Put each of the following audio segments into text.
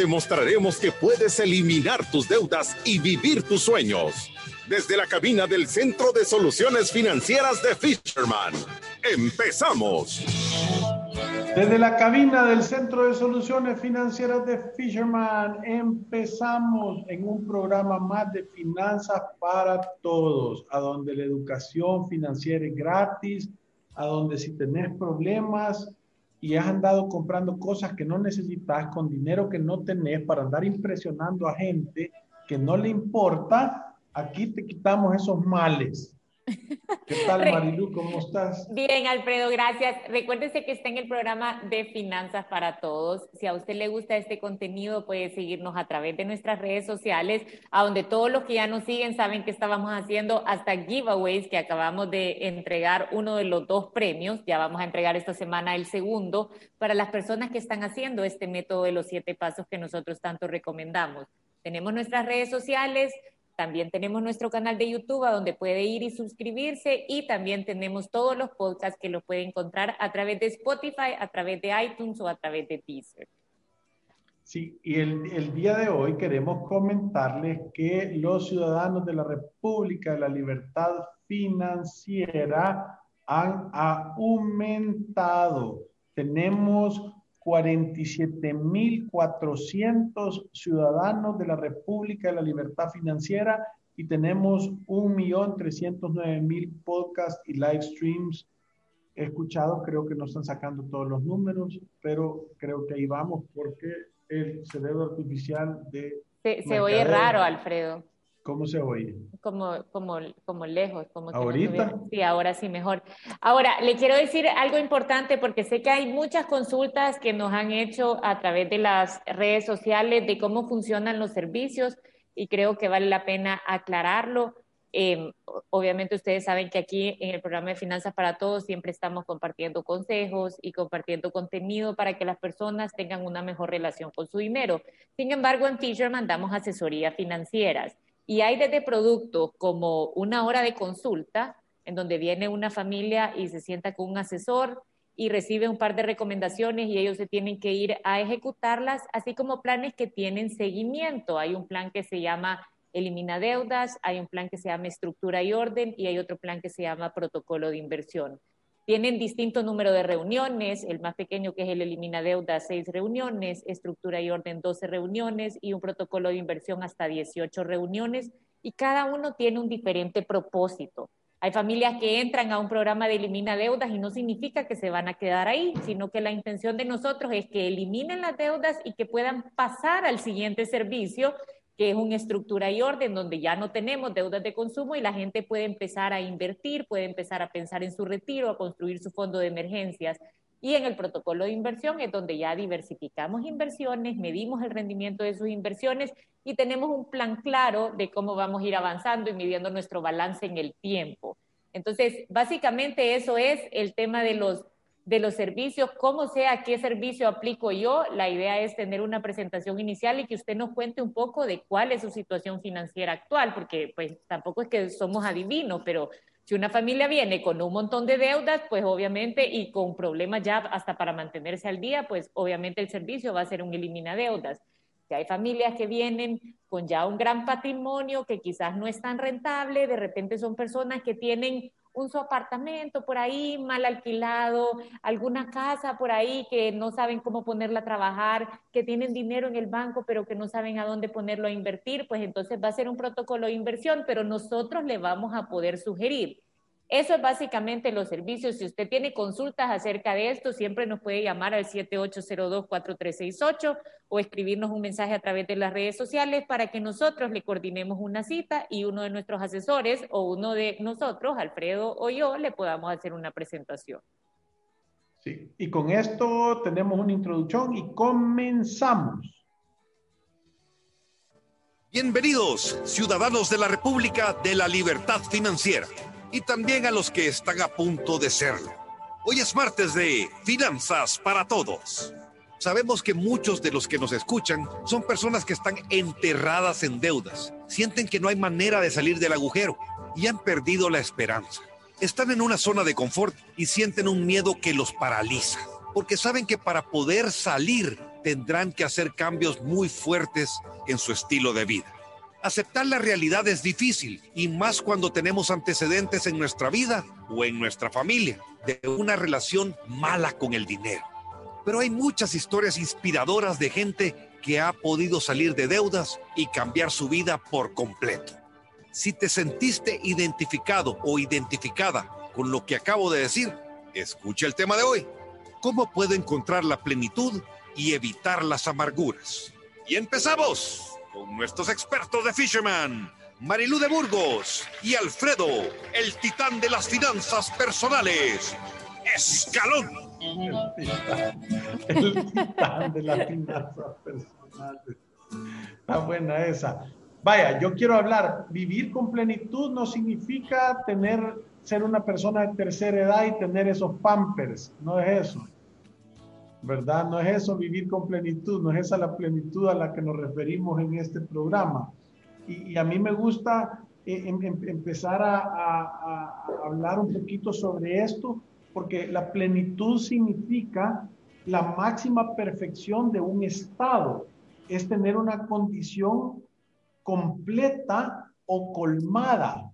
Te mostraremos que puedes eliminar tus deudas y vivir tus sueños. Desde la cabina del Centro de Soluciones Financieras de Fisherman. ¡Empezamos! Desde la cabina del Centro de Soluciones Financieras de Fisherman empezamos en un programa más de finanzas para todos, a donde la educación financiera es gratis, a donde si tenés problemas y has andado comprando cosas que no necesitas con dinero que no tenés para andar impresionando a gente que no le importa, aquí te quitamos esos males. ¿Qué tal, Marilu? ¿Cómo estás? Bien, Alfredo, gracias. Recuérdese que está en el programa de Finanzas para Todos. Si a usted le gusta este contenido, puede seguirnos a través de nuestras redes sociales, a donde todos los que ya nos siguen saben que estábamos haciendo hasta giveaways, que acabamos de entregar uno de los dos premios. Ya vamos a entregar esta semana el segundo para las personas que están haciendo este método de los siete pasos que nosotros tanto recomendamos. Tenemos nuestras redes sociales, también tenemos nuestro canal de YouTube a donde puede ir y suscribirse y también tenemos todos los podcasts que lo puede encontrar a través de Spotify, a través de iTunes o a través de Deezer. Sí, y el, el día de hoy queremos comentarles que los ciudadanos de la República de la Libertad Financiera han aumentado. Tenemos 47.400 ciudadanos de la República de la Libertad Financiera y tenemos 1.309.000 podcasts y live streams escuchados. Creo que no están sacando todos los números, pero creo que ahí vamos porque el cerebro artificial de... Se, se oye raro, Alfredo. ¿Cómo se oye? Como, como, como lejos. Como ¿Ahorita? sí, ahora sí, mejor. Ahora, le quiero decir algo importante porque sé que hay muchas consultas que nos han hecho a través de las redes sociales de cómo funcionan los servicios y creo que vale la pena aclararlo. Eh, obviamente ustedes saben que aquí en el programa de Finanzas para Todos siempre estamos compartiendo consejos y compartiendo contenido para que las personas tengan una mejor relación con su dinero. Sin embargo, en Fisher mandamos asesorías financieras. Y hay desde productos como una hora de consulta, en donde viene una familia y se sienta con un asesor y recibe un par de recomendaciones y ellos se tienen que ir a ejecutarlas, así como planes que tienen seguimiento. Hay un plan que se llama Elimina Deudas, hay un plan que se llama Estructura y Orden y hay otro plan que se llama Protocolo de Inversión. Tienen distinto número de reuniones, el más pequeño que es el elimina deuda, seis reuniones, estructura y orden, 12 reuniones y un protocolo de inversión hasta 18 reuniones y cada uno tiene un diferente propósito. Hay familias que entran a un programa de elimina deudas y no significa que se van a quedar ahí, sino que la intención de nosotros es que eliminen las deudas y que puedan pasar al siguiente servicio que es una estructura y orden donde ya no tenemos deudas de consumo y la gente puede empezar a invertir, puede empezar a pensar en su retiro, a construir su fondo de emergencias. Y en el protocolo de inversión es donde ya diversificamos inversiones, medimos el rendimiento de sus inversiones y tenemos un plan claro de cómo vamos a ir avanzando y midiendo nuestro balance en el tiempo. Entonces, básicamente eso es el tema de los de los servicios, cómo sea qué servicio aplico yo. La idea es tener una presentación inicial y que usted nos cuente un poco de cuál es su situación financiera actual, porque pues tampoco es que somos adivinos, pero si una familia viene con un montón de deudas, pues obviamente y con problemas ya hasta para mantenerse al día, pues obviamente el servicio va a ser un elimina deudas. Si hay familias que vienen con ya un gran patrimonio que quizás no es tan rentable, de repente son personas que tienen un su apartamento por ahí mal alquilado, alguna casa por ahí que no saben cómo ponerla a trabajar, que tienen dinero en el banco pero que no saben a dónde ponerlo a invertir, pues entonces va a ser un protocolo de inversión, pero nosotros le vamos a poder sugerir eso es básicamente los servicios. Si usted tiene consultas acerca de esto, siempre nos puede llamar al 7802-4368 o escribirnos un mensaje a través de las redes sociales para que nosotros le coordinemos una cita y uno de nuestros asesores o uno de nosotros, Alfredo o yo, le podamos hacer una presentación. Sí, y con esto tenemos una introducción y comenzamos. Bienvenidos, ciudadanos de la República de la Libertad Financiera y también a los que están a punto de serlo. Hoy es martes de Finanzas para Todos. Sabemos que muchos de los que nos escuchan son personas que están enterradas en deudas, sienten que no hay manera de salir del agujero y han perdido la esperanza. Están en una zona de confort y sienten un miedo que los paraliza, porque saben que para poder salir tendrán que hacer cambios muy fuertes en su estilo de vida. Aceptar la realidad es difícil y más cuando tenemos antecedentes en nuestra vida o en nuestra familia de una relación mala con el dinero. Pero hay muchas historias inspiradoras de gente que ha podido salir de deudas y cambiar su vida por completo. Si te sentiste identificado o identificada con lo que acabo de decir, escucha el tema de hoy. ¿Cómo puedo encontrar la plenitud y evitar las amarguras. Y empezamos con nuestros expertos de Fisherman, Marilú de Burgos y Alfredo, el titán de las finanzas personales, Escalón. El titán, de las finanzas personales. Está buena esa. Vaya, yo quiero hablar, vivir con plenitud no significa tener, ser una persona de tercera edad y tener esos pampers, no es eso ¿verdad? No es eso vivir con plenitud, no es esa la plenitud a la que nos referimos en este programa. Y, a mí me gusta eh, em, em, empezar a, hablar un poquito sobre esto, porque la plenitud significa la máxima perfección de un estado, es tener una condición completa o colmada.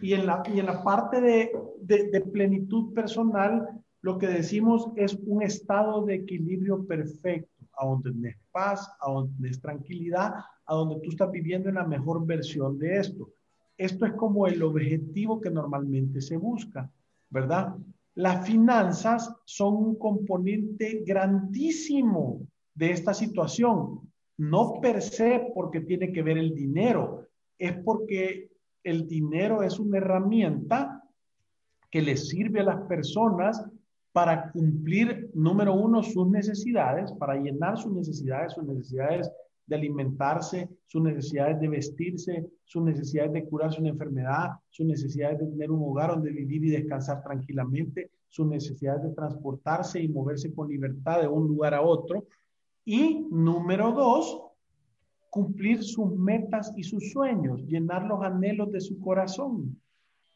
Y en la, y en la parte de, de plenitud personal lo que decimos es un estado de equilibrio perfecto, a donde tenés paz, a donde tenés tranquilidad, a donde tú estás viviendo en la mejor versión de esto. Esto es como el objetivo que normalmente se busca, ¿verdad? Las finanzas son un componente grandísimo de esta situación, no per se porque tiene que ver el dinero, es porque el dinero es una herramienta que le sirve a las personas para cumplir, número uno, sus necesidades, para llenar sus necesidades, sus necesidades de alimentarse, sus necesidades de vestirse, sus necesidades de curarse una enfermedad, sus necesidades de tener un hogar donde vivir y descansar tranquilamente, sus necesidades de transportarse y moverse con libertad de un lugar a otro. Y número dos, cumplir sus metas y sus sueños, llenar los anhelos de su corazón.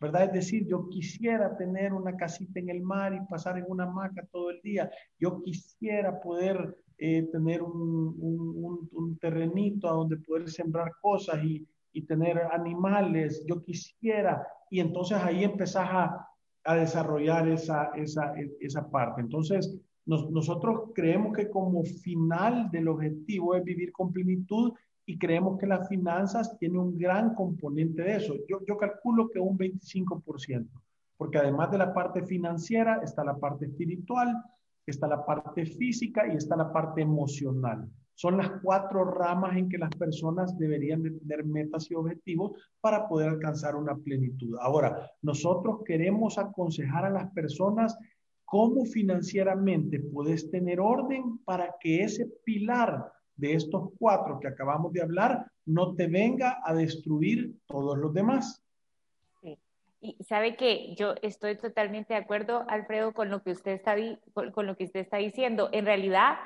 ¿Verdad? Es decir, yo quisiera tener una casita en el mar y pasar en una hamaca todo el día. Yo quisiera poder eh, tener un, un, terrenito a donde poder sembrar cosas y, tener animales. Yo quisiera. Y entonces ahí empezás a, desarrollar esa, esa, esa parte. Entonces, nos, nosotros creemos que como final del objetivo es vivir con plenitud y creemos que las finanzas tienen un gran componente de eso. Yo, yo calculo que un 25%, porque además de la parte financiera está la parte espiritual, está la parte física y está la parte emocional. Son las cuatro ramas en que las personas deberían de tener metas y objetivos para poder alcanzar una plenitud. Ahora, nosotros queremos aconsejar a las personas cómo financieramente puedes tener orden para que ese pilar de estos cuatro que acabamos de hablar no te venga a destruir todos los demás. Y sabe que yo estoy totalmente de acuerdo, Alfredo, con lo que usted está, con lo que usted está diciendo. En realidad,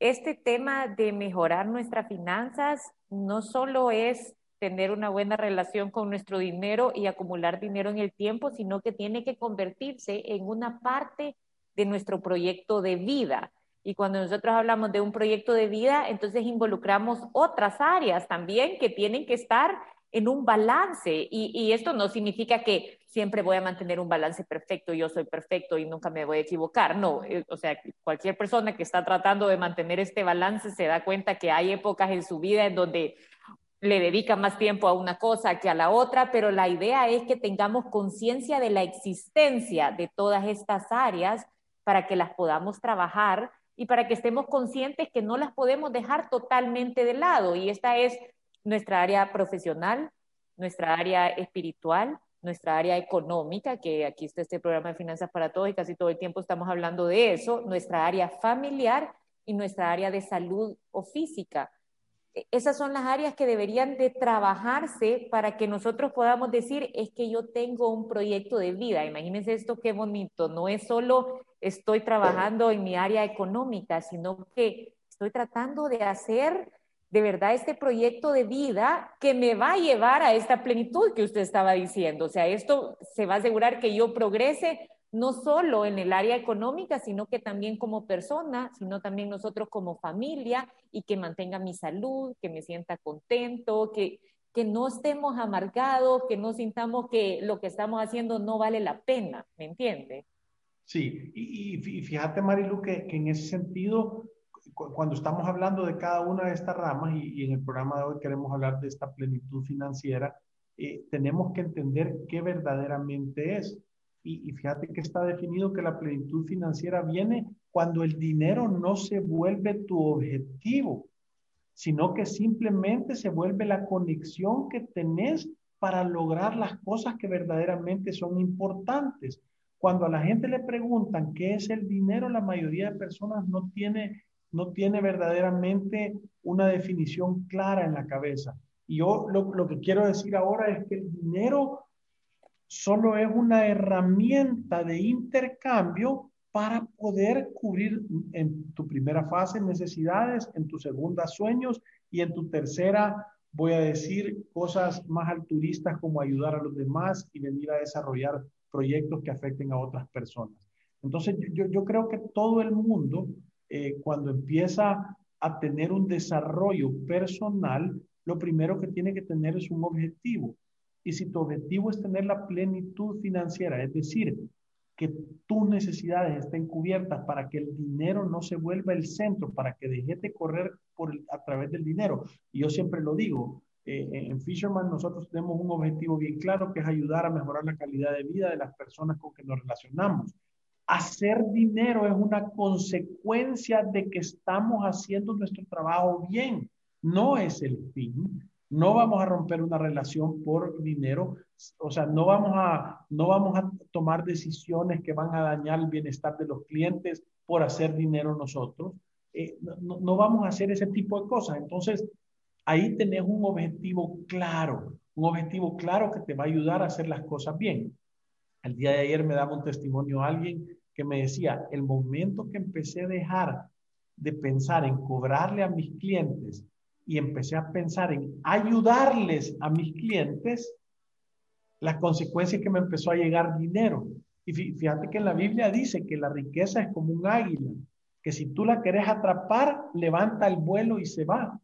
este tema de mejorar nuestras finanzas no solo es tener una buena relación con nuestro dinero y acumular dinero en el tiempo, sino que tiene que convertirse en una parte de nuestro proyecto de vida. Y cuando nosotros hablamos de un proyecto de vida, entonces involucramos otras áreas también que tienen que estar en un balance. Y, esto no significa que siempre voy a mantener un balance perfecto, yo soy perfecto y nunca me voy a equivocar. No, eh, o sea, cualquier persona que está tratando de mantener este balance se da cuenta que hay épocas en su vida en donde le dedica más tiempo a una cosa que a la otra, pero la idea es que tengamos conciencia de la existencia de todas estas áreas para que las podamos trabajar y para que estemos conscientes que no las podemos dejar totalmente de lado. Y esta es nuestra área profesional, nuestra área espiritual, nuestra área económica, que aquí está este programa de Finanzas para Todos y casi todo el tiempo estamos hablando de eso, nuestra área familiar y nuestra área de salud o física. Esas son las áreas que deberían de trabajarse para que nosotros podamos decir, es que yo tengo un proyecto de vida. Imagínense esto qué bonito. No es solo estoy trabajando en mi área económica, sino que estoy tratando de hacer de verdad este proyecto de vida que me va a llevar a esta plenitud que usted estaba diciendo. O sea, esto se va a asegurar que yo progrese no solo en el área económica, sino que también como persona, sino también nosotros como familia y que mantenga mi salud, que me sienta contento, que, que no estemos amargados, que no sintamos que lo que estamos haciendo no vale la pena, ¿me entiende? Sí, y, fíjate Marilu que, en ese sentido cuando estamos hablando de cada una de estas ramas, y, en el programa de hoy queremos hablar de esta plenitud financiera, eh, tenemos que entender qué verdaderamente es. Y, y, fíjate que está definido que la plenitud financiera viene cuando el dinero no se vuelve tu objetivo, sino que simplemente se vuelve la conexión que tenés para lograr las cosas que verdaderamente son importantes. Cuando a la gente le preguntan qué es el dinero, la mayoría de personas no tiene no tiene verdaderamente una definición clara en la cabeza. Y yo lo, que quiero decir ahora es que el dinero solo es una herramienta de intercambio para poder cubrir en tu primera fase necesidades, en tu segunda sueños y en tu tercera, voy a decir, cosas más alturistas como ayudar a los demás y venir a desarrollar proyectos que afecten a otras personas. Entonces, yo, creo que todo el mundo eh, cuando empieza a tener un desarrollo personal, lo primero que tiene que tener es un objetivo. Y si tu objetivo es tener la plenitud financiera, es decir, que tus necesidades estén cubiertas para que el dinero no se vuelva el centro, para que dejes de correr por a través del dinero. Y yo siempre lo digo, eh, en Fisherman nosotros tenemos un objetivo bien claro que es ayudar a mejorar la calidad de vida de las personas con que nos relacionamos. Hacer dinero es una consecuencia de que estamos haciendo nuestro trabajo bien, no es el fin. No vamos a romper una relación por dinero, o sea, no vamos a, no vamos a tomar decisiones que van a dañar el bienestar de los clientes por hacer dinero nosotros. Eh, no, vamos a hacer ese tipo de cosas. Entonces, ahí tenés un objetivo claro, un objetivo claro que te va a ayudar a hacer las cosas bien. El día de ayer me daba un testimonio a alguien que me decía, el momento que empecé a dejar de pensar en cobrarle a mis clientes y empecé a pensar en ayudarles a mis clientes, la consecuencia es que me empezó a llegar dinero. Y fíjate que en la Biblia dice que la riqueza es como un águila, que si tú la querés atrapar, levanta el vuelo y se va.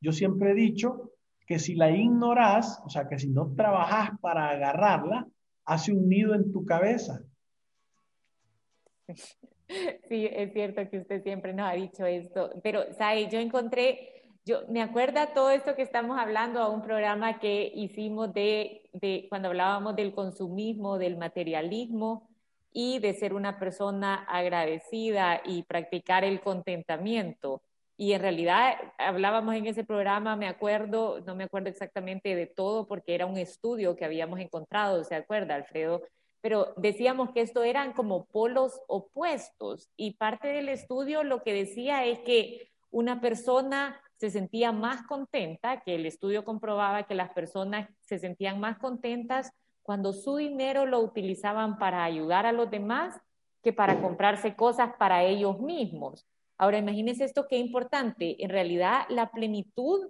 Yo siempre he dicho que si la ignoras, o sea, que si no trabajas para agarrarla, hace un nido en tu cabeza Sí, es cierto que usted siempre nos ha dicho esto, pero, ¿sabe? Yo encontré, yo me acuerdo todo esto que estamos hablando a un programa que hicimos de, de cuando hablábamos del consumismo, del materialismo y de ser una persona agradecida y practicar el contentamiento. Y en realidad hablábamos en ese programa, me acuerdo, no me acuerdo exactamente de todo porque era un estudio que habíamos encontrado, ¿se acuerda, Alfredo? pero decíamos que esto eran como polos opuestos y parte del estudio lo que decía es que una persona se sentía más contenta, que el estudio comprobaba que las personas se sentían más contentas cuando su dinero lo utilizaban para ayudar a los demás que para comprarse cosas para ellos mismos. Ahora, imagínense esto qué importante. En realidad, la plenitud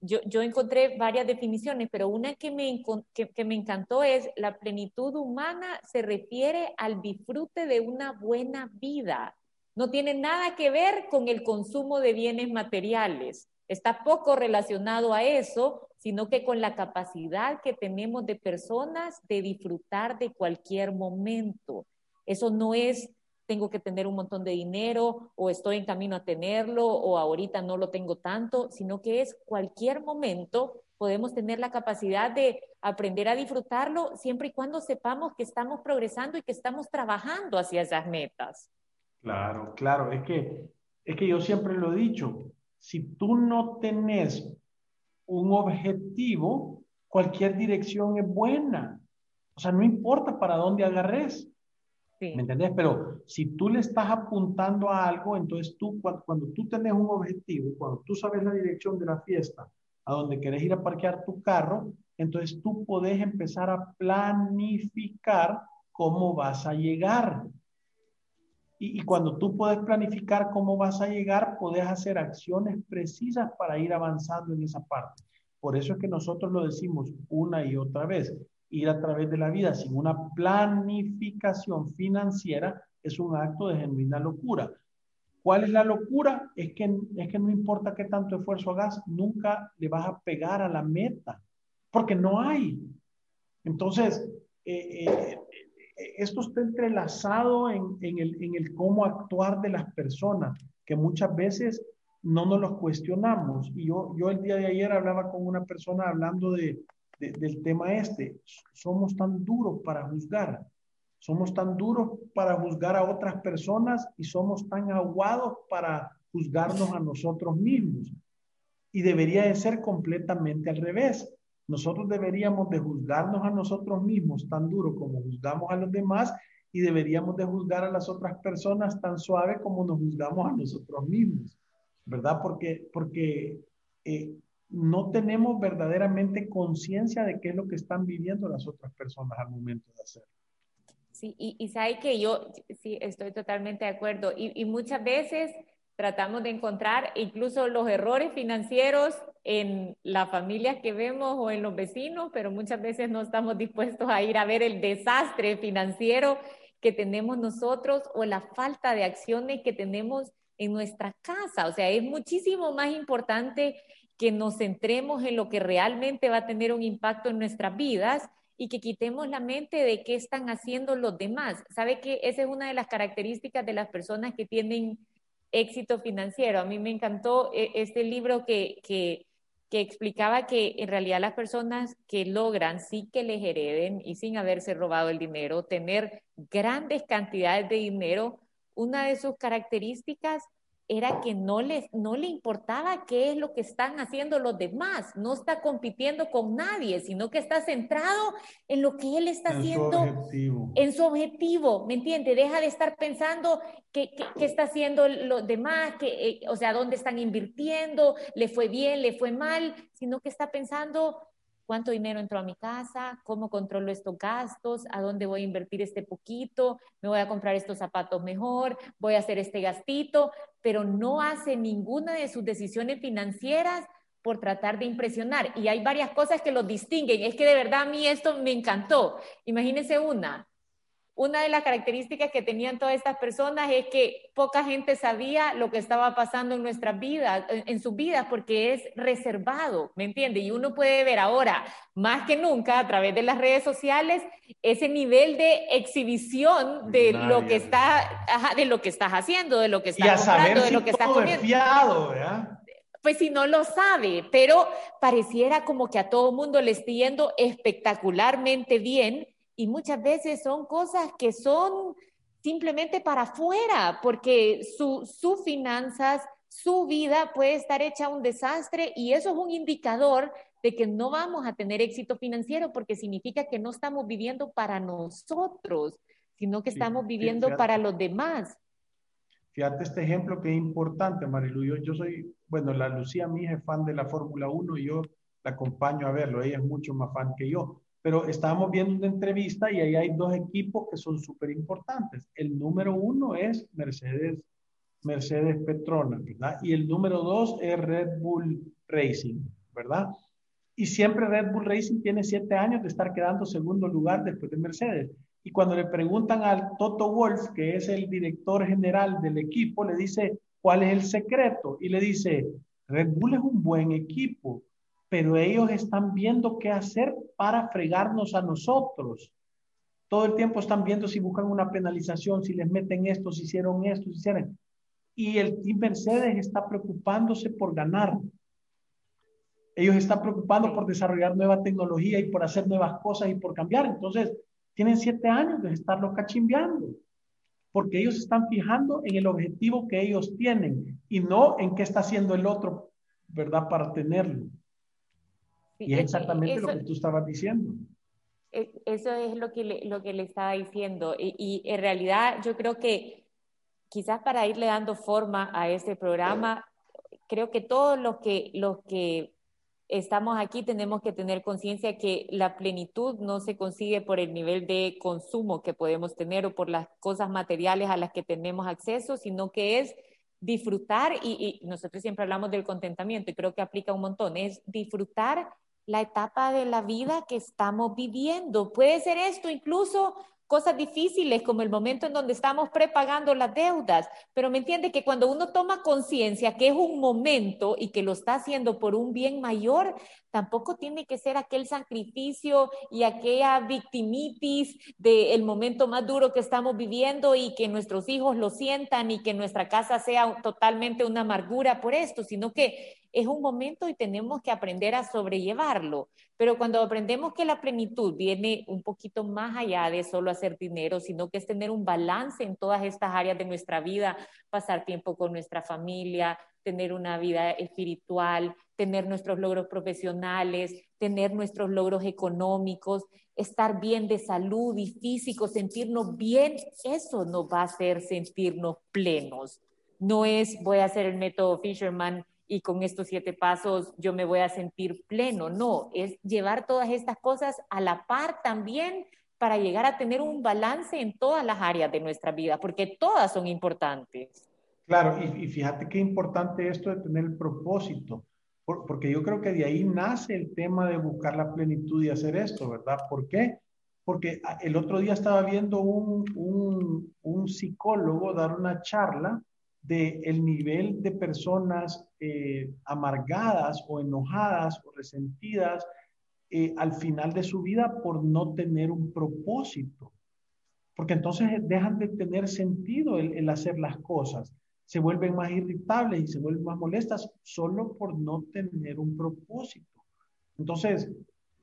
yo, encontré varias definiciones, pero una que me, que, me encantó es la plenitud humana se refiere al disfrute de una buena vida. No tiene nada que ver con el consumo de bienes materiales. Está poco relacionado a eso, sino que con la capacidad que tenemos de personas de disfrutar de cualquier momento. Eso no es tengo que tener un montón de dinero o estoy en camino a tenerlo o ahorita no lo tengo tanto, sino que es cualquier momento podemos tener la capacidad de aprender a disfrutarlo siempre y cuando sepamos que estamos progresando y que estamos trabajando hacia esas metas. Claro, claro, es que, es que yo siempre lo he dicho, si tú no tenés un objetivo, cualquier dirección es buena. O sea, no importa para dónde agarres ¿Me entendés? Pero si tú le estás apuntando a algo, entonces tú, cuando, cuando, tú tenés un objetivo, cuando tú sabes la dirección de la fiesta, a donde querés ir a parquear tu carro, entonces tú podés empezar a planificar cómo vas a llegar. Y, cuando tú puedes planificar cómo vas a llegar, puedes hacer acciones precisas para ir avanzando en esa parte. Por eso es que nosotros lo decimos una y otra vez ir a través de la vida sin una planificación financiera es un acto de genuina locura. ¿Cuál es la locura? Es que, es que no importa qué tanto esfuerzo hagas, nunca le vas a pegar a la meta, porque no hay. Entonces, eh, eh, esto está entrelazado en, el, cómo actuar de las personas, que muchas veces no nos los cuestionamos. Y yo, yo el día de ayer hablaba con una persona hablando de, del tema este. Somos tan duros para juzgar. Somos tan duros para juzgar a otras personas y somos tan aguados para juzgarnos a nosotros mismos. Y debería de ser completamente al revés. Nosotros deberíamos de juzgarnos a nosotros mismos tan duro como juzgamos a los demás y deberíamos de juzgar a las otras personas tan suave como nos juzgamos a nosotros mismos, ¿verdad? Porque, porque eh, no tenemos verdaderamente conciencia de qué es lo que están viviendo las otras personas al momento de hacerlo. Sí, y, y sabe que yo sí estoy totalmente de acuerdo. Y, y, muchas veces tratamos de encontrar incluso los errores financieros en la familia que vemos o en los vecinos, pero muchas veces no estamos dispuestos a ir a ver el desastre financiero que tenemos nosotros o la falta de acciones que tenemos en nuestra casa. O sea, es muchísimo más importante que nos centremos en lo que realmente va a tener un impacto en nuestras vidas y que quitemos la mente de qué están haciendo los demás. ¿Sabe que esa es una de las características de las personas que tienen éxito financiero? A mí me encantó eh, este libro que, que, explicaba que en realidad las personas que logran, sí que les hereden y sin haberse robado el dinero, tener grandes cantidades de dinero, una de sus características era que no, les, no le importaba qué es lo que están haciendo los demás, no está compitiendo con nadie, sino que está centrado en lo que él está haciendo, en su objetivo, ¿me entiende? Deja de estar pensando qué, qué, está haciendo los demás, que, eh, o sea, dónde están invirtiendo, le fue bien, le fue mal, sino que está pensando cuánto dinero entró a mi casa, cómo controlo estos gastos, a dónde voy a invertir este poquito, me voy a comprar estos zapatos mejor, voy a hacer este gastito, pero no hace ninguna de sus decisiones financieras por tratar de impresionar. Y hay varias cosas que lo distinguen. Es que de verdad a mí esto me encantó. Imagínense una, una de las características que tenían todas estas personas es que poca gente sabía lo que estaba pasando en nuestras vidas, en, sus vidas, porque es reservado, ¿me entiende? Y uno puede ver ahora, más que nunca, a través de las redes sociales, ese nivel de exhibición de lo que está, de lo que estás haciendo, de lo que estás comprando, de lo que estás comiendo. Fiado, ¿verdad? pues si no lo sabe, pero pareciera como que a todo mundo le esté yendo espectacularmente bien y muchas veces son cosas que son simplemente para afuera, porque sus su finanzas, su vida puede estar hecha un desastre y eso es un indicador de que no vamos a tener éxito financiero porque significa que no estamos viviendo para nosotros, sino que estamos viviendo para los demás. Fíjate este ejemplo que es importante, Marilu. Yo, yo soy, bueno, la Lucía, mi hija, es fan de la Fórmula 1 y yo la acompaño a verlo. Ella es mucho más fan que yo pero estábamos viendo una entrevista y ahí hay dos equipos que son súper importantes. El número uno es Mercedes, Mercedes Petronas, ¿verdad? Y el número dos es Red Bull Racing, ¿verdad? Y siempre Red Bull Racing tiene siete años de estar quedando segundo lugar después de Mercedes. Y cuando le preguntan al Toto Wolf, que es el director general del equipo, le dice, ¿cuál es el secreto? Y le dice, Red Bull es un buen equipo, pero ellos están viendo qué hacer para fregarnos a nosotros. Todo el tiempo están viendo si buscan una penalización, si les meten esto, si hicieron esto, si hicieron. Y el Team Mercedes está preocupándose por ganar. Ellos están preocupando por desarrollar nueva tecnología y por hacer nuevas cosas y por cambiar. Entonces, tienen siete años de estarlo cachimbeando, porque ellos están fijando en el objetivo que ellos tienen y no en qué está haciendo el otro, ¿verdad? Para tenerlo y es exactamente lo que tú estabas diciendo. E, eso es lo que le, lo que le estaba diciendo. Y, y, en realidad yo creo que quizás para irle dando forma a este programa, creo que todos los que, los que estamos aquí tenemos que tener conciencia que la plenitud no se consigue por el nivel de consumo que podemos tener o por las cosas materiales a las que tenemos acceso, sino que es disfrutar, y, y nosotros siempre hablamos del contentamiento y creo que aplica un montón, es disfrutar la etapa de la vida que estamos viviendo. Puede ser esto incluso cosas difíciles como el momento en donde estamos prepagando las deudas, pero me entiende que cuando uno toma conciencia que es un momento y que lo está haciendo por un bien mayor, tampoco tiene que ser aquel sacrificio y aquella victimitis del momento más duro que estamos viviendo y que nuestros hijos lo sientan y que nuestra casa sea totalmente una amargura por esto, sino que es un momento y tenemos que aprender a sobrellevarlo. Pero cuando aprendemos que la plenitud viene un poquito más allá de solo hacer dinero, sino que es tener un balance en todas estas áreas de nuestra vida, pasar tiempo con nuestra familia, tener una vida espiritual, tener nuestros logros profesionales, tener nuestros logros económicos, estar bien de salud y físico, sentirnos bien, eso nos va a hacer sentirnos plenos. No es voy a hacer el método Fisherman y con estos siete pasos yo me voy a sentir pleno. No, es llevar todas estas cosas a la par también para llegar a tener un balance en todas las áreas de nuestra vida, porque todas son importantes. Claro, y, fíjate qué importante esto de tener el propósito, porque yo creo que de ahí nace el tema de buscar la plenitud y hacer esto, ¿verdad? ¿Por qué? Porque el otro día estaba viendo un, un, un psicólogo dar una charla de el nivel de personas eh, amargadas o enojadas o resentidas eh, al final de su vida por no tener un propósito. Porque entonces dejan de tener sentido el, hacer las cosas. Se vuelven más irritables y se vuelven más molestas solo por no tener un propósito. Entonces,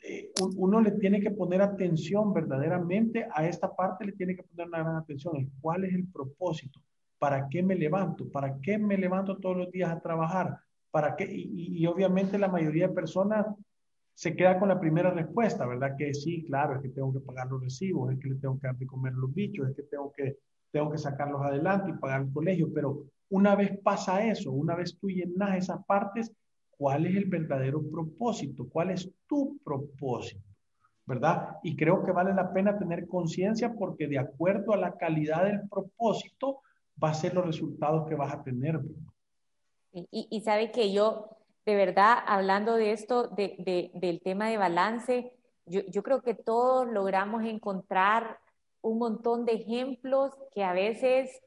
eh, uno le tiene que poner atención verdaderamente a esta parte, le tiene que poner una gran atención. ¿Cuál es el propósito? ¿Para qué me levanto? ¿Para qué me levanto todos los días a trabajar? ¿Para qué? Y, obviamente la mayoría de personas se queda con la primera respuesta, ¿verdad? Que sí, claro, es que tengo que pagar los recibos, es que le tengo que dar de comer los bichos, es que tengo que, tengo que sacarlos adelante y pagar el colegio. Pero una vez pasa eso, una vez tú llenas esas partes, ¿cuál es el verdadero propósito? ¿Cuál es tu propósito? ¿Verdad? Y creo que vale la pena tener conciencia porque de acuerdo a la calidad del propósito, va a ser los resultados que vas a tener. Y, sabe que yo, de verdad, hablando de esto, de, del tema de balance, yo, yo creo que todos logramos encontrar un montón de ejemplos que a veces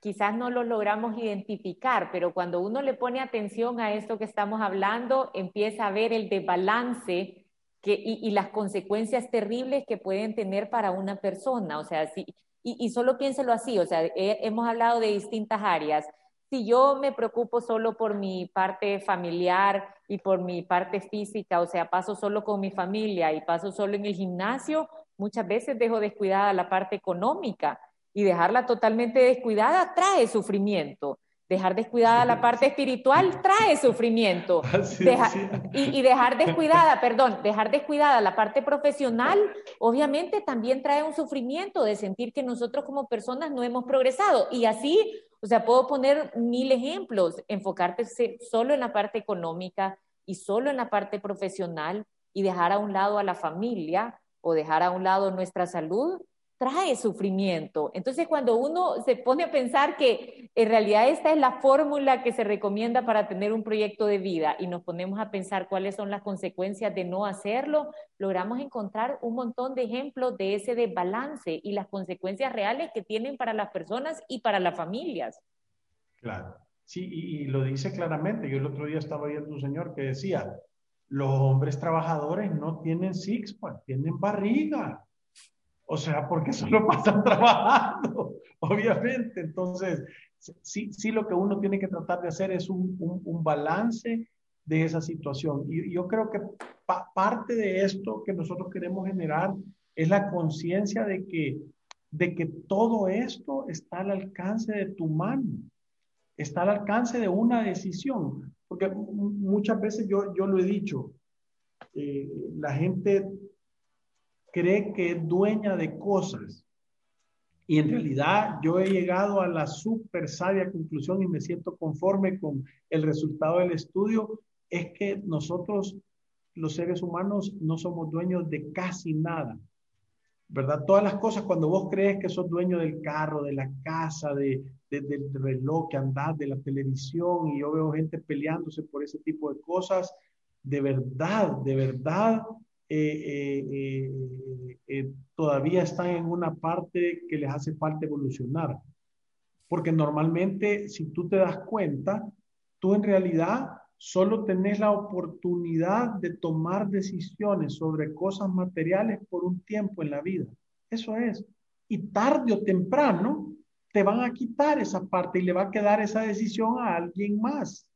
quizás no los logramos identificar, pero cuando uno le pone atención a esto que estamos hablando, empieza a ver el desbalance que, y, y, las consecuencias terribles que pueden tener para una persona. O sea, si, y, solo piénselo así, o sea, hemos hablado de distintas áreas. Si yo me preocupo solo por mi parte familiar y por mi parte física, o sea, paso solo con mi familia y paso solo en el gimnasio, muchas veces dejo descuidada la parte económica y dejarla totalmente descuidada trae sufrimiento. Dejar descuidada la parte espiritual trae sufrimiento. y, y, dejar descuidada, perdón, dejar descuidada la parte profesional, obviamente también trae un sufrimiento de sentir que nosotros como personas no hemos progresado. Y así, o sea, puedo poner mil ejemplos, enfocarte solo en la parte económica y solo en la parte profesional y dejar a un lado a la familia o dejar a un lado nuestra salud trae sufrimiento. Entonces, cuando uno se pone a pensar que en realidad esta es la fórmula que se recomienda para tener un proyecto de vida y nos ponemos a pensar cuáles son las consecuencias de no hacerlo, logramos encontrar un montón de ejemplos de ese desbalance y las consecuencias reales que tienen para las personas y para las familias. Claro, sí, y, lo dice claramente. Yo el otro día estaba viendo un señor que decía, los hombres trabajadores no tienen six-pack, tienen barriga. O sea, porque solo pasan trabajando, obviamente. Entonces, sí, sí lo que uno tiene que tratar de hacer es un, un, balance de esa situación. Y yo creo que parte de esto que nosotros queremos generar es la conciencia de que, de que todo esto está al alcance de tu mano, está al alcance de una decisión. Porque muchas veces yo, yo lo he dicho, eh, la gente cree que es dueña de cosas. Y en realidad yo he llegado a la súper sabia conclusión y me siento conforme con el resultado del estudio, es que nosotros, los seres humanos, no somos dueños de casi nada. ¿Verdad? Todas las cosas, cuando vos crees que sos dueño del carro, de la casa, de, del reloj que andás, de la televisión, y yo veo gente peleándose por ese tipo de cosas, de verdad, de verdad, eh, eh, eh, todavía están en una parte que les hace falta evolucionar. Porque normalmente, si tú te das cuenta, tú en realidad solo tenés la oportunidad de tomar decisiones sobre cosas materiales por un tiempo en la vida. Eso es. Y tarde o temprano te van a quitar esa parte y le va a quedar esa decisión a alguien más.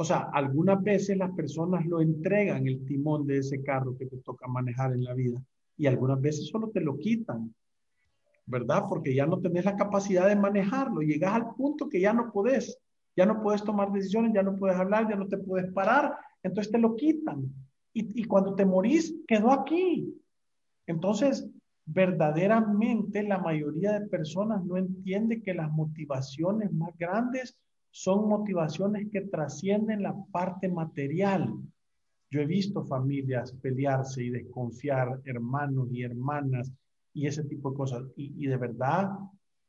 O sea, algunas veces las personas lo entregan el timón de ese carro que te toca manejar en la vida y algunas veces solo te lo quitan, ¿verdad? Porque ya no tenés la capacidad de manejarlo. Llegas al punto que ya no podés, ya no puedes tomar decisiones, ya no puedes hablar, ya no te puedes parar, entonces te lo quitan. Y, y cuando te morís, quedó aquí. Entonces, verdaderamente la mayoría de personas no entiende que las motivaciones más grandes son motivaciones que trascienden la parte material. Yo he visto familias pelearse y desconfiar, hermanos y hermanas y ese tipo de cosas. Y, de verdad,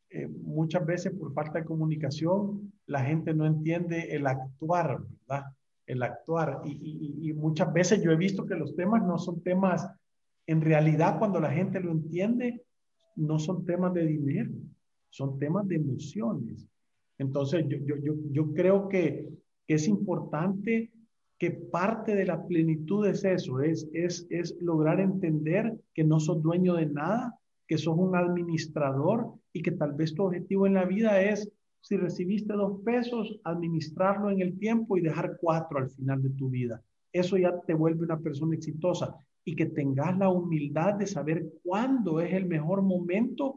eh, muchas veces por falta de comunicación, la gente no entiende el actuar, ¿verdad? El actuar. Y, y muchas veces yo he visto que los temas no son temas, en realidad cuando la gente lo entiende, no son temas de dinero, son temas de emociones. Entonces, yo, yo, yo, creo que, es importante que parte de la plenitud es eso, es, es, es lograr entender que no sos dueño de nada, que sos un administrador y que tal vez tu objetivo en la vida es, si recibiste dos pesos, administrarlo en el tiempo y dejar cuatro al final de tu vida. Eso ya te vuelve una persona exitosa y que tengas la humildad de saber cuándo es el mejor momento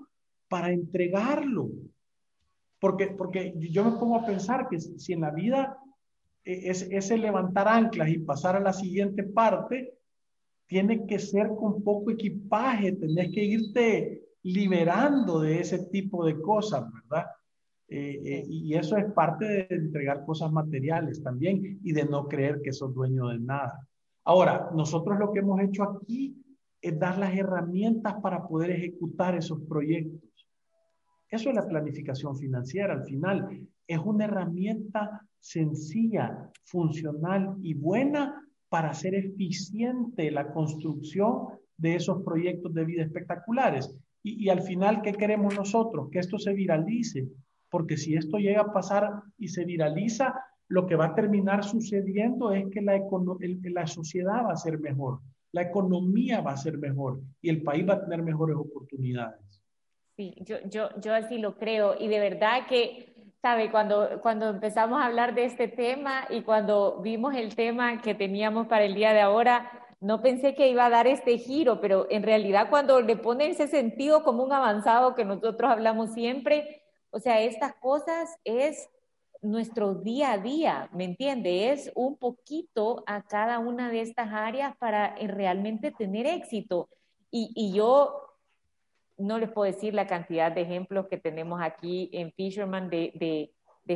para entregarlo. Porque, porque yo me pongo a pensar que si en la vida e, es, ese levantar anclas y pasar a la siguiente parte, tiene que ser con poco equipaje, tenés que irte liberando de ese tipo de cosas, ¿verdad? Eh, eh, y eso es parte de entregar cosas materiales también y de no creer que sos dueño de nada. Ahora, nosotros lo que hemos hecho aquí es dar las herramientas para poder ejecutar esos proyectos. Eso es la planificación financiera. Al final, es una herramienta sencilla, funcional y buena para hacer eficiente la construcción de esos proyectos de vida espectaculares. Y, al final, ¿qué queremos nosotros? Que esto se viralice, porque si esto llega a pasar y se viraliza, lo que va a terminar sucediendo es que la, la sociedad va a ser mejor, la economía va a ser mejor y el país va a tener mejores oportunidades. Sí, yo, yo, yo así lo creo y de verdad que, sabe, cuando, cuando empezamos a hablar de este tema y cuando vimos el tema que teníamos para el día de ahora, no pensé que iba a dar este giro, pero en realidad cuando le pone ese sentido como un avanzado que nosotros hablamos siempre, o sea, estas cosas es nuestro día a día, ¿me entiende? Es un poquito a cada una de estas áreas para realmente tener éxito. Y, y yo no les puedo decir la cantidad de ejemplos que tenemos aquí en Fisherman de,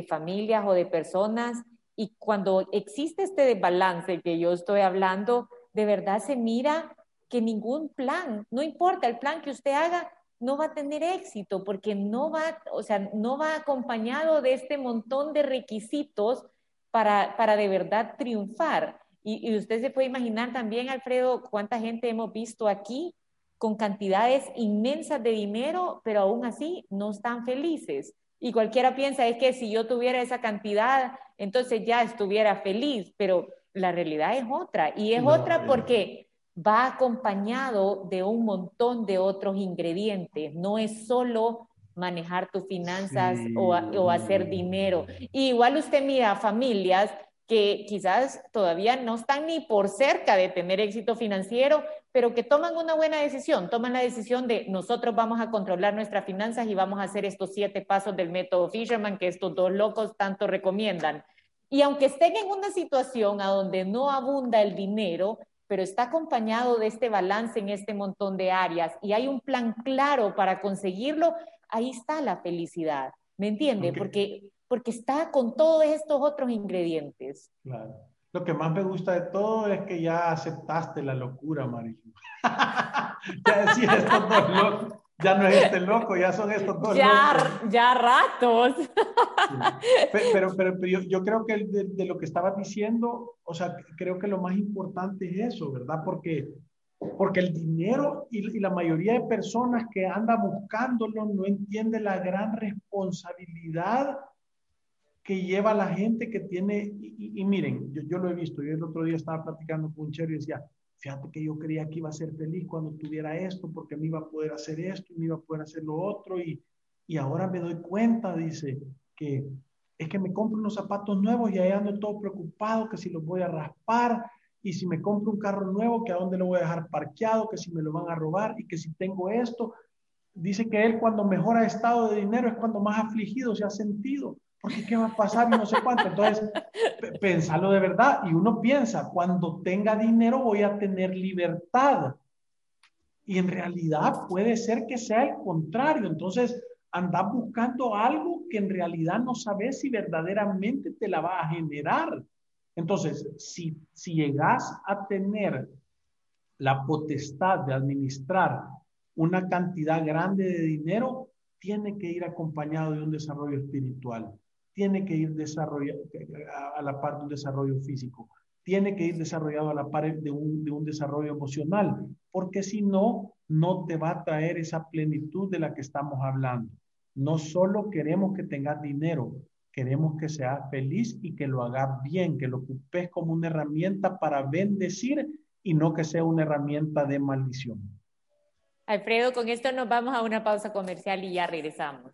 familias o de personas. Y cuando existe este desbalance que yo estoy hablando, de verdad se mira que ningún plan, no importa el plan que usted haga, no va a tener éxito porque no va, o sea, no va acompañado de este montón de requisitos para, para de verdad triunfar. Y usted se puede imaginar también, Alfredo, cuánta gente hemos visto aquí con cantidades inmensas de dinero, pero aún así no están felices. Y cualquiera piensa, es que si yo tuviera esa cantidad, entonces ya estuviera feliz, pero la realidad es otra. Y es otra porque va acompañado de un montón de otros ingredientes. No es solo manejar tus finanzas o, o, hacer dinero. igual usted mira familias que quizás todavía no están ni por cerca de tener éxito financiero, pero que toman una buena decisión, toman la decisión de nosotros vamos a controlar nuestras finanzas y vamos a hacer estos siete pasos del método Fisherman que estos dos locos tanto recomiendan. Y aunque estén en una situación a donde no abunda el dinero, pero está acompañado de este balance en este montón de áreas y hay un plan claro para conseguirlo, ahí está la felicidad, ¿me entiende? Porque, porque está con todos estos otros ingredientes. Claro. Lo que más me gusta de todo es que ya aceptaste la locura, Marilú. ya decía estos dos locos, ya no es este loco, ya son estos dos ya, locos. Ya ratos. Pero, pero, pero yo, creo que de, lo que estabas diciendo, o sea, creo que lo más importante es eso, ¿verdad? Porque, porque el dinero y, y la mayoría de personas que anda buscándolo no entiende la gran responsabilidad que lleva la gente que tiene, y, miren, yo, yo, lo he visto, yo el otro día estaba platicando con un y decía, fíjate que yo creía que iba a ser feliz cuando tuviera esto, porque me iba a poder hacer esto, me iba a poder hacer lo otro, y, y ahora me doy cuenta, dice, que es que me compro unos zapatos nuevos y ahí ando todo preocupado, que si los voy a raspar, y si me compro un carro nuevo, que a dónde lo voy a dejar parqueado, que si me lo van a robar, y que si tengo esto. Dice que él cuando mejor ha estado de dinero es cuando más afligido se ha sentido porque qué va a pasar no sé cuánto. Entonces, pensarlo de verdad. Y uno piensa, cuando tenga dinero voy a tener libertad. Y en realidad puede ser que sea el contrario. Entonces, andas buscando algo que en realidad no sabes si verdaderamente te la va a generar. Entonces, si, si llegas a tener la potestad de administrar una cantidad grande de dinero, tiene que ir acompañado de un desarrollo espiritual tiene que ir desarrollado a la par de un desarrollo físico, tiene que ir desarrollado a la par de un, de un desarrollo emocional, porque si no, no te va a traer esa plenitud de la que estamos hablando. No solo queremos que tengas dinero, queremos que seas feliz y que lo hagas bien, que lo ocupes como una herramienta para bendecir y no que sea una herramienta de maldición. Alfredo, con esto nos vamos a una pausa comercial y ya regresamos.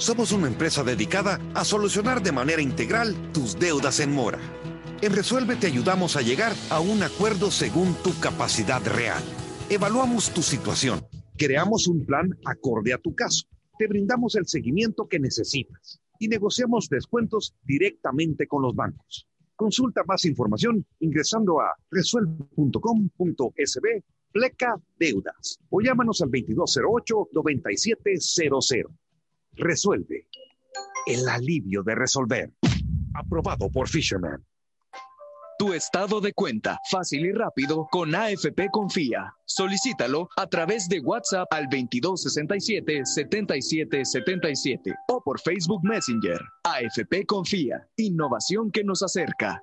Somos una empresa dedicada a solucionar de manera integral tus deudas en mora en Resuelve te ayudamos a llegar a un acuerdo según tu capacidad real. Evaluamos tu situación, creamos un plan acorde a tu caso, te brindamos el seguimiento que necesitas y negociamos descuentos directamente con los bancos. Consulta más información ingresando a resuelve.com.sb pleca deudas o llámanos al 2208-9700. Resuelve. El alivio de resolver. Aprobado por Fisherman. Tu estado de cuenta, fácil y rápido, con AFP Confía. Solicítalo a través de WhatsApp al 2267-7777 o por Facebook Messenger. AFP Confía, innovación que nos acerca.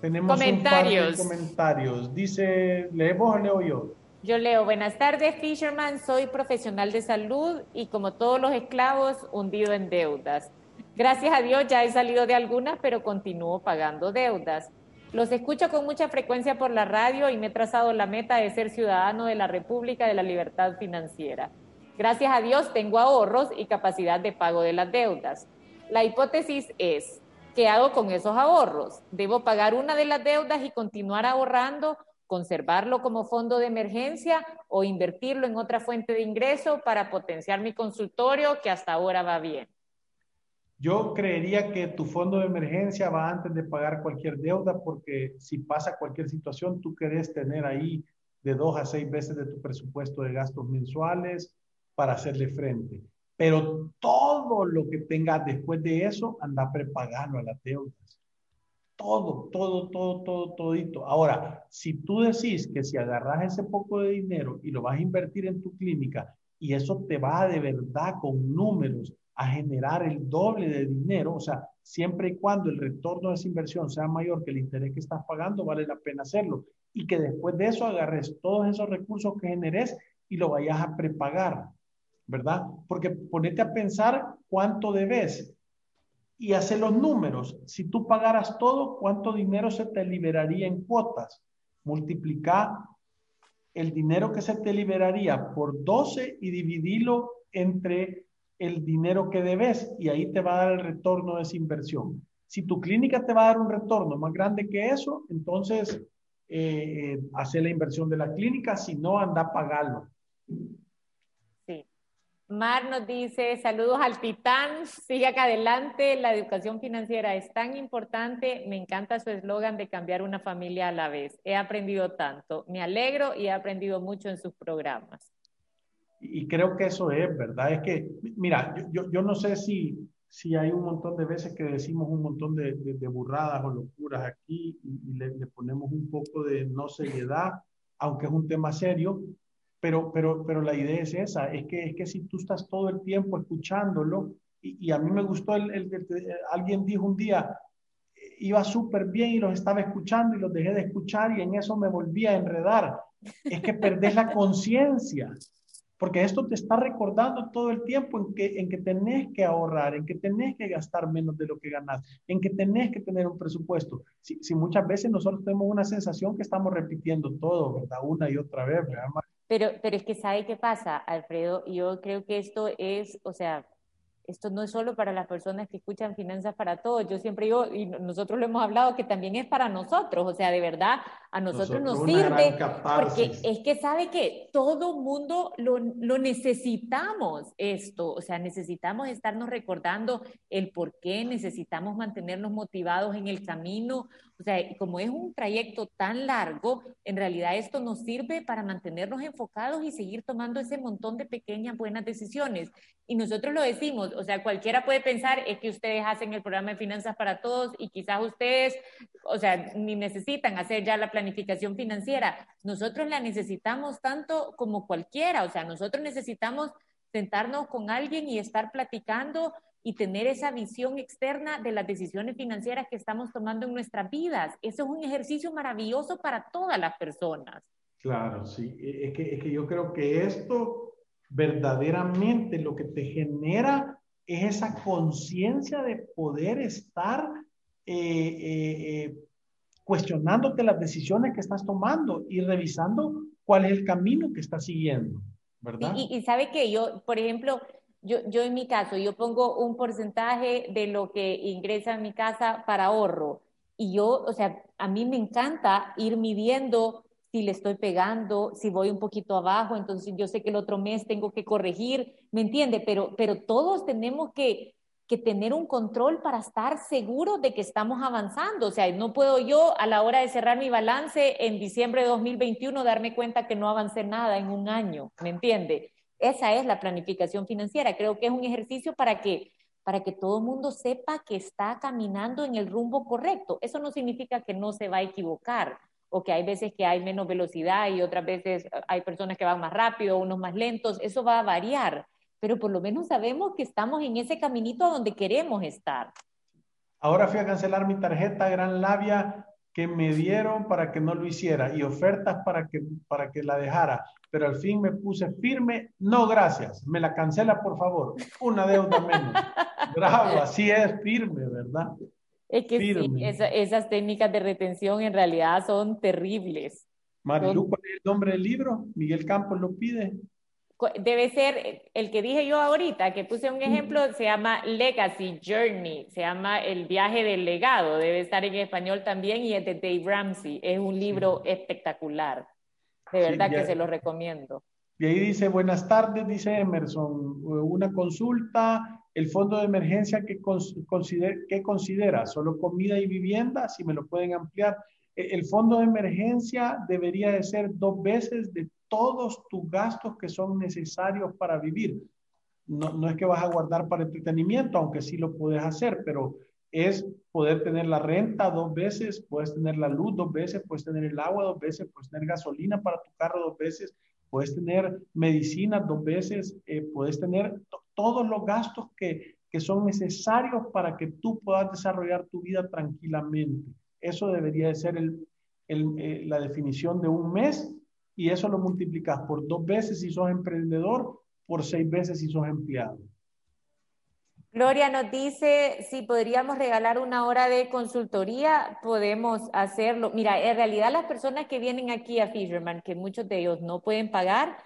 tenemos comentarios. Un par de comentarios. Dice, ¿leemos o leo yo? Yo leo, buenas tardes, Fisherman. Soy profesional de salud y como todos los esclavos, hundido en deudas. Gracias a Dios ya he salido de algunas, pero continúo pagando deudas. Los escucho con mucha frecuencia por la radio y me he trazado la meta de ser ciudadano de la República de la Libertad Financiera. Gracias a Dios tengo ahorros y capacidad de pago de las deudas. La hipótesis es, ¿qué hago con esos ahorros? ¿Debo pagar una de las deudas y continuar ahorrando, conservarlo como fondo de emergencia o invertirlo en otra fuente de ingreso para potenciar mi consultorio que hasta ahora va bien? Yo creería que tu fondo de emergencia va antes de pagar cualquier deuda porque si pasa cualquier situación, tú querés tener ahí de dos a seis veces de tu presupuesto de gastos mensuales para hacerle frente. Pero todo lo que tengas después de eso, anda prepagando a las deudas. Todo, todo, todo, todo, todito. Ahora, si tú decís que si agarras ese poco de dinero y lo vas a invertir en tu clínica y eso te va de verdad con números a generar el doble de dinero, o sea, siempre y cuando el retorno de esa inversión sea mayor que el interés que estás pagando, vale la pena hacerlo. Y que después de eso agarres todos esos recursos que generes y lo vayas a prepagar, ¿verdad? Porque ponete a pensar cuánto debes y hacer los números. Si tú pagaras todo, ¿cuánto dinero se te liberaría en cuotas? Multiplica el dinero que se te liberaría por 12 y dividirlo entre el dinero que debes y ahí te va a dar el retorno de esa inversión. Si tu clínica te va a dar un retorno más grande que eso, entonces eh, eh hace la inversión de la clínica, si no, anda a pagarlo. Mar nos dice, saludos al titán, sigue acá adelante, la educación financiera es tan importante, me encanta su eslogan de cambiar una familia a la vez, he aprendido tanto, me alegro y he aprendido mucho en sus programas. Y creo que eso es, ¿verdad? Es que, mira, yo, yo, no sé si, si hay un montón de veces que decimos un montón de, de, burradas o locuras aquí y, le, le, ponemos un poco de no seriedad, aunque es un tema serio, pero, pero, pero la idea es esa, es que, es que si tú estás todo el tiempo escuchándolo, y, a mí me gustó, el, el, alguien dijo un día, iba súper bien y los estaba escuchando y los dejé de escuchar y en eso me volví a enredar. Es que perdés la conciencia porque esto te está recordando todo el tiempo en que, en que tenés que ahorrar, en que tenés que gastar menos de lo que ganás, en que tenés que tener un presupuesto. Si, si muchas veces nosotros tenemos una sensación que estamos repitiendo todo, ¿verdad? Una y otra vez, ¿verdad? Pero, pero es que ¿sabe qué pasa, Alfredo? Yo creo que esto es, o sea, esto no es solo para las personas que escuchan Finanzas para Todos. Yo siempre digo, y nosotros lo hemos hablado, que también es para nosotros. O sea, de verdad, a nosotros, nos sirve. Porque es que sabe que todo mundo lo, lo, necesitamos esto. O sea, necesitamos estarnos recordando el por qué, necesitamos mantenernos motivados en el camino. O sea, como es un trayecto tan largo, en realidad esto nos sirve para mantenernos enfocados y seguir tomando ese montón de pequeñas buenas decisiones. Y nosotros lo decimos, o sea, cualquiera puede pensar es que ustedes hacen el programa de finanzas para todos y quizás ustedes, o sea, ni necesitan hacer ya la planificación financiera. Nosotros la necesitamos tanto como cualquiera, o sea, nosotros necesitamos sentarnos con alguien y estar platicando y tener esa visión externa de las decisiones financieras que estamos tomando en nuestras vidas. Eso es un ejercicio maravilloso para todas las personas. Claro, sí. E, es que, es que yo creo que esto verdaderamente lo que te genera es esa conciencia de poder estar eh, eh, eh, cuestionándote las decisiones que estás tomando y revisando cuál es el camino que estás siguiendo, ¿verdad? Y, sabe que yo, por ejemplo, yo, yo en mi caso, yo pongo un porcentaje de lo que ingresa en mi casa para ahorro. Y yo, o sea, a mí me encanta ir midiendo si le estoy pegando, si voy un poquito abajo, entonces yo sé que el otro mes tengo que corregir, ¿me entiende? Pero, pero todos tenemos que, que tener un control para estar seguros de que estamos avanzando. O sea, no puedo yo a la hora de cerrar mi balance en diciembre de 2021 darme cuenta que no avancé nada en un año, ¿me entiende? Esa es la planificación financiera. Creo que es un ejercicio para que, para que todo el mundo sepa que está caminando en el rumbo correcto. Eso no significa que no se va a equivocar o que hay veces que hay menos velocidad y otras veces hay personas que van más rápido, unos más lentos. Eso va a variar, pero por lo menos sabemos que estamos en ese caminito donde queremos estar. Ahora fui a cancelar mi tarjeta Gran Labia que me dieron para que no lo hiciera y ofertas para que, para que la dejara pero al fin me puse firme, no gracias, me la cancela por favor, una deuda menos. Bravo, así es, firme, ¿verdad? Es que sí, esas técnicas de retención en realidad son terribles. Marilu, ¿cuál es el nombre del libro? Miguel Campos lo pide. Debe ser el que dije yo ahorita, que puse un ejemplo, se llama Legacy Journey, se llama El viaje del legado, debe estar en español también y es de Dave Ramsey, es un libro espectacular. De verdad que se lo recomiendo. Y ahí dice, buenas tardes, dice Emerson, una consulta, el fondo de emergencia que, considera, ¿qué considera? ¿Solo comida y vivienda? Si me lo pueden ampliar. E, el fondo de emergencia debería de ser dos veces de todos tus gastos que son necesarios para vivir. No, no es que vas a guardar para entretenimiento, aunque sí lo puedes hacer, pero es poder tener la renta dos veces, puedes tener la luz dos veces, puedes tener el agua dos veces, puedes tener gasolina para tu carro dos veces, puedes tener medicinas dos veces, eh, puedes tener todos los gastos que, que son necesarios para que tú puedas desarrollar tu vida tranquilamente. Eso debería de ser el, eh, la definición de un mes y eso lo multiplicas por dos veces si sos emprendedor, por seis veces si sos empleado. Gloria nos dice si podríamos regalar una hora de consultoría, podemos hacerlo. Mira, en realidad las personas que vienen aquí a Fisherman, que muchos de ellos no pueden pagar,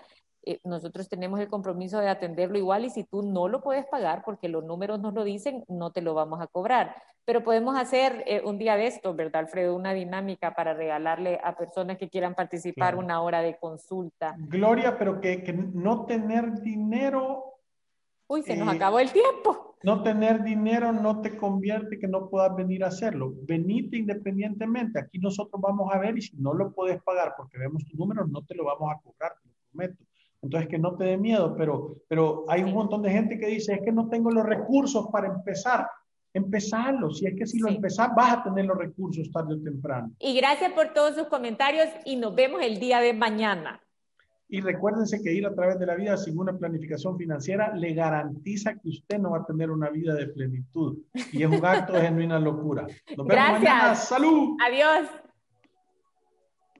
eh, nosotros tenemos el compromiso de atenderlo igual y si tú no lo puedes pagar porque los números nos lo dicen, no te lo vamos a cobrar. Pero podemos hacer eh, un día de esto, ¿verdad, Alfredo? Una dinámica para regalarle a personas que quieran participar una hora de consulta. Gloria, pero que, que no tener dinero Uy, se nos eh, acabó el tiempo. No tener dinero no te convierte que no puedas venir a hacerlo. Venite independientemente. Aquí nosotros vamos a ver y si no lo puedes pagar porque vemos tu número, no te lo vamos a cobrar, te lo prometo. Entonces, que no te dé miedo, pero, pero hay un montón de gente que dice, es que no tengo los recursos para empezar. Empezarlo, si es que si lo empezás, vas a tener los recursos tarde o temprano. Y gracias por todos sus comentarios y nos vemos el día de mañana. Y recuérdense que ir a través de la vida sin una planificación financiera le garantiza que usted no va a tener una vida de plenitud. Y es un acto de genuina locura. Nos vemos Gracias. Salud. Adiós.